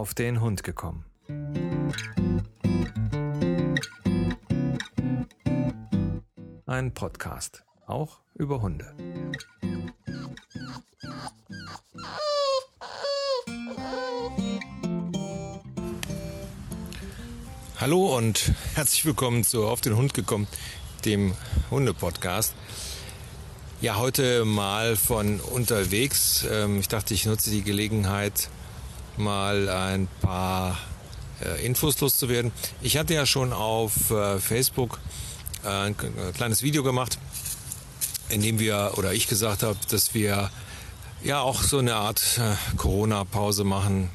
auf den Hund gekommen. Ein Podcast, auch über Hunde. Hallo und herzlich willkommen zu Auf den Hund gekommen, dem Hunde-Podcast. Ja, heute mal von unterwegs. Ähm, ich dachte, ich nutze die Gelegenheit, mal ein paar äh, Infos loszuwerden. Ich hatte ja schon auf äh, Facebook äh, ein kleines Video gemacht, in dem wir oder ich gesagt habe, dass wir ja auch so eine Art Corona-Pause machen.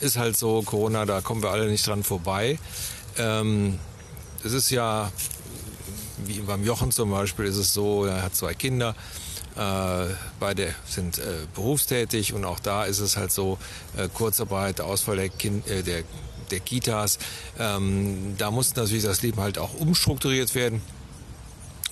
Ist halt so, Corona, da kommen wir alle nicht dran vorbei. Ähm, es ist ja wie beim Jochen zum Beispiel ist es so, er hat zwei Kinder, beide sind äh, berufstätig und auch da ist es halt so, äh, Kurzarbeit, Ausfall der, kind, äh, der, der Kitas, ähm, da muss natürlich das Leben halt auch umstrukturiert werden.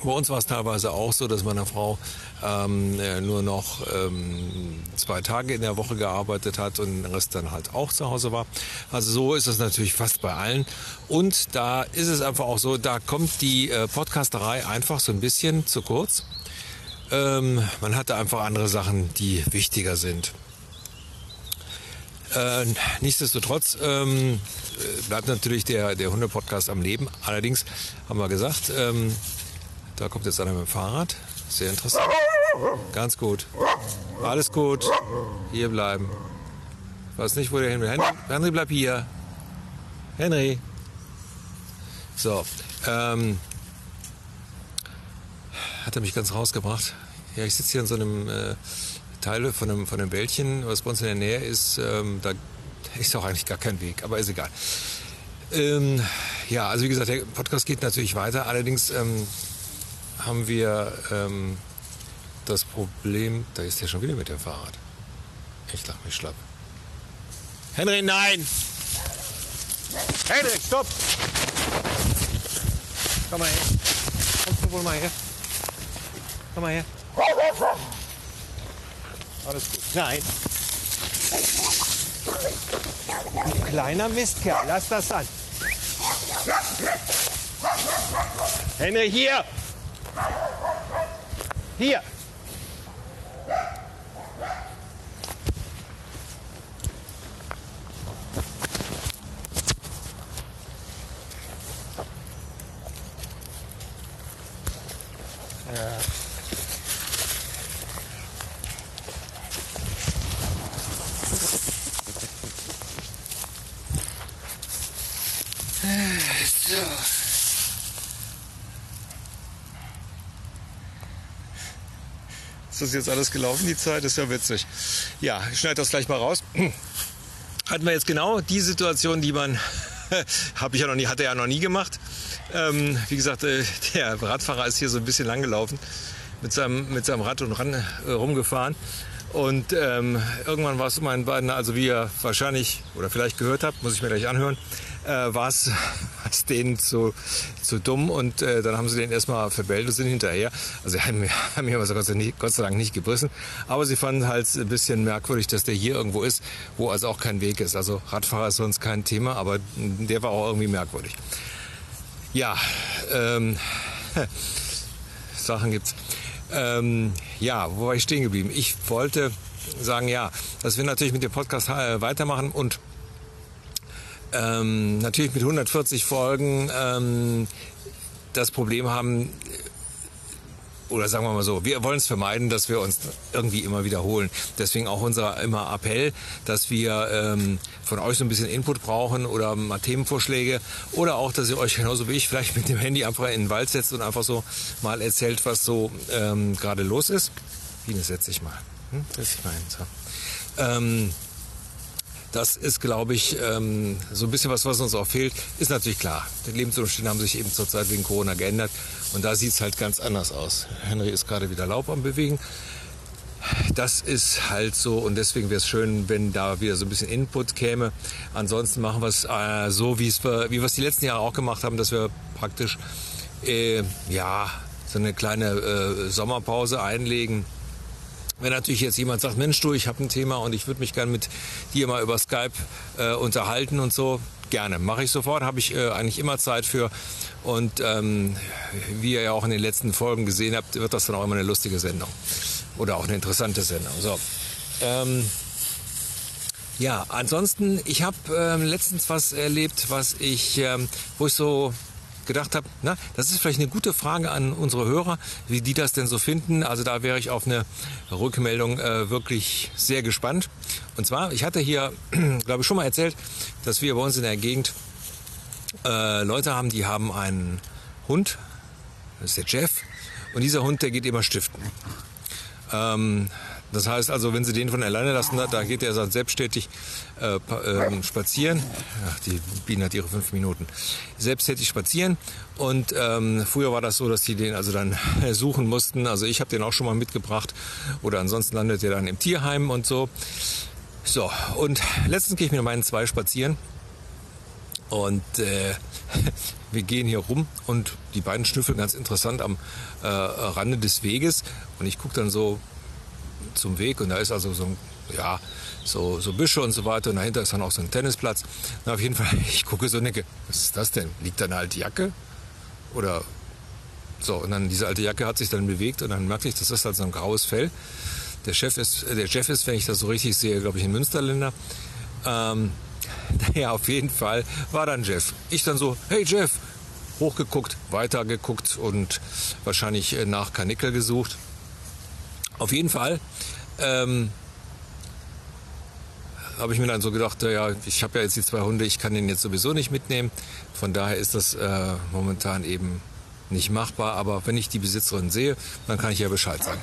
Bei uns war es teilweise auch so, dass meine Frau ähm, äh, nur noch ähm, zwei Tage in der Woche gearbeitet hat und den Rest dann halt auch zu Hause war. Also so ist es natürlich fast bei allen. Und da ist es einfach auch so, da kommt die äh, Podcasterei einfach so ein bisschen zu kurz. Ähm, man hatte einfach andere Sachen, die wichtiger sind. Äh, nichtsdestotrotz ähm, bleibt natürlich der, der Hunde-Podcast am Leben. Allerdings haben wir gesagt, ähm, da kommt jetzt einer mit dem Fahrrad. Sehr interessant. Ganz gut. Alles gut. Hier bleiben. Ich weiß nicht, wo der hin will. Henry, Henry bleib hier. Henry. So. Ähm, hat er mich ganz rausgebracht. Ja, ich sitze hier in so einem äh, Teil von einem, von einem Wäldchen, was bei uns in der Nähe ist. Ähm, da ist auch eigentlich gar kein Weg, aber ist egal. Ähm, ja, also wie gesagt, der Podcast geht natürlich weiter. Allerdings ähm, haben wir ähm, das Problem, da ist er schon wieder mit dem Fahrrad. Ich lach mich schlapp. Henry, nein! Henry, stopp! Komm mal her. Kommst du wohl mal her? Komm mal her. Alles gut. Nein. Du kleiner Mistkerl, lass das an. Henry, hier! Hier. Ist das jetzt alles gelaufen, die Zeit? ist ja witzig. Ja, ich schneide das gleich mal raus. Hatten wir jetzt genau die Situation, die man, habe ich ja noch nie, hatte ja noch nie gemacht. Ähm, wie gesagt, äh, der Radfahrer ist hier so ein bisschen lang gelaufen mit seinem, mit seinem Rad und ran, äh, rumgefahren. Und ähm, irgendwann war es meinen beiden, also wie ihr wahrscheinlich oder vielleicht gehört habt, muss ich mir gleich anhören, äh, war es denen zu, zu dumm und äh, dann haben sie den erstmal verbellt und sind hinterher. Also haben, haben mir aber Gott, Gott sei Dank nicht gebrissen. Aber sie fanden halt ein bisschen merkwürdig, dass der hier irgendwo ist, wo also auch kein Weg ist. Also Radfahrer ist sonst kein Thema, aber der war auch irgendwie merkwürdig. Ja, ähm, Sachen gibt's. Ähm, ja, wo war ich stehen geblieben? Ich wollte sagen, ja, dass wir natürlich mit dem Podcast äh, weitermachen und ähm, natürlich mit 140 Folgen ähm, das Problem haben, oder sagen wir mal so, wir wollen es vermeiden, dass wir uns irgendwie immer wiederholen. Deswegen auch unser immer Appell, dass wir ähm, von euch so ein bisschen Input brauchen oder mal Themenvorschläge oder auch, dass ihr euch genauso wie ich vielleicht mit dem Handy einfach in den Wald setzt und einfach so mal erzählt, was so ähm, gerade los ist. Biene, setz dich mal. Hm? Dich mal hin. So. Ähm, das ist, glaube ich, ähm, so ein bisschen was, was uns auch fehlt. Ist natürlich klar. Die Lebensumstände haben sich eben zurzeit wegen Corona geändert. Und da sieht es halt ganz anders aus. Henry ist gerade wieder Laub am Bewegen. Das ist halt so und deswegen wäre es schön, wenn da wieder so ein bisschen Input käme. Ansonsten machen wir es äh, so, wie wir, es die letzten Jahre auch gemacht haben, dass wir praktisch äh, ja so eine kleine äh, Sommerpause einlegen Wenn natürlich jetzt jemand sagt, Mensch du, ich habe ein Thema und ich würde mich gerne mit dir mal über Skype äh, unterhalten und so, gerne. Mache ich sofort, habe ich äh, eigentlich immer Zeit für. Und ähm, wie ihr ja auch in den letzten Folgen gesehen habt, wird das dann auch immer eine lustige Sendung. Oder auch eine interessante Sendung. So. Ähm, ja, ansonsten, ich habe ähm, letztens was erlebt, was ich, ähm, wo ich so gedacht habe, na, das ist vielleicht eine gute Frage an unsere Hörer, wie die das denn so finden. Also da wäre ich auf eine Rückmeldung äh, wirklich sehr gespannt. Und zwar, ich hatte hier, glaube ich, schon mal erzählt, dass wir bei uns in der Gegend äh, Leute haben, die haben einen Hund, das ist der Jeff, und dieser Hund, der geht immer stiften. Ähm, das heißt also, wenn Sie den von alleine lassen, da geht er selbsttätig äh, äh, spazieren. Ach, die Biene hat ihre fünf Minuten. Selbsttätig spazieren. Und ähm, früher war das so, dass die den also dann suchen mussten. Also ich habe den auch schon mal mitgebracht. Oder ansonsten landet er dann im Tierheim und so. So, und letztens gehe ich mit meinen zwei spazieren. Und äh, wir gehen hier rum und die beiden schnüffeln ganz interessant am äh, Rande des Weges. Und ich gucke dann so zum Weg und da ist also so ein, ja, so, so Büsche und so weiter und dahinter ist dann auch so ein Tennisplatz. Na, auf jeden Fall, ich gucke so und denke, was ist das denn? Liegt da eine alte Jacke? Oder so, und dann diese alte Jacke hat sich dann bewegt und dann merke ich, das ist halt so ein graues Fell. Der Chef ist, der Chef ist, wenn ich das so richtig sehe, glaube ich, ein Münsterländer. Ähm, naja, auf jeden Fall war dann Jeff. Ich dann so, hey Jeff, hochgeguckt, weitergeguckt und wahrscheinlich äh, nach Kanickel gesucht. Auf jeden Fall ähm, habe ich mir dann so gedacht, ja, ich habe ja jetzt die zwei Hunde, ich kann den jetzt sowieso nicht mitnehmen. Von daher ist das äh, momentan eben nicht machbar. Aber wenn ich die Besitzerin sehe, dann kann ich ja Bescheid sagen.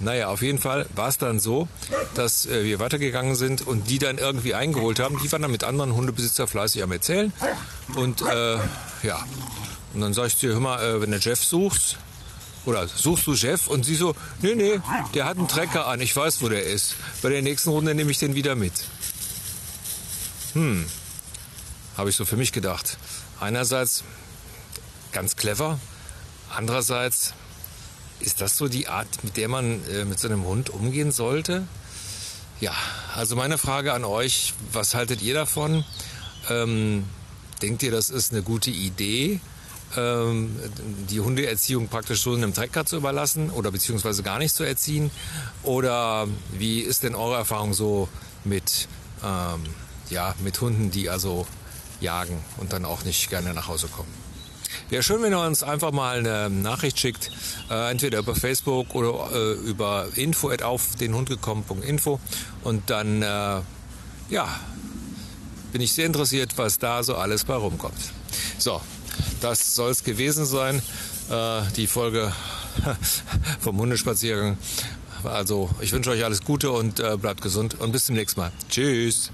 Naja, auf jeden Fall war es dann so, dass äh, wir weitergegangen sind und die dann irgendwie eingeholt haben. Die waren dann mit anderen Hundebesitzer fleißig am Erzählen. Und äh, ja, und dann sag ich ihr, hör mal, äh, wenn du Jeff suchst, oder suchst du Jeff? Und sie so, nee, nee, der hat einen Trecker an, ich weiß, wo der ist. Bei der nächsten Runde nehme ich den wieder mit. Hm, habe ich so für mich gedacht. Einerseits ganz clever, andererseits ist das so die Art, mit der man äh, mit so einem Hund umgehen sollte? Ja, also meine Frage an euch, was haltet ihr davon? Ähm, denkt ihr, das ist eine gute Idee? Ähm, die Hundeerziehung praktisch so einem Trecker zu überlassen oder beziehungsweise gar nicht zu erziehen? Oder wie ist denn eure Erfahrung so mit, ähm, ja, mit Hunden, die also jagen und dann auch nicht gerne nach Hause kommen? Wäre schön, wenn ihr uns einfach mal eine Nachricht schickt, äh, entweder über Facebook oder äh, über info at auf den Hund gekommen.info und dann, äh, ja, bin ich sehr interessiert, was da so alles bei rumkommt. So, das soll es gewesen sein. Äh, die Folge vom Hundespaziergang. Also ich wünsche euch alles Gute und äh, bleibt gesund und bis zum nächsten Mal. Tschüss.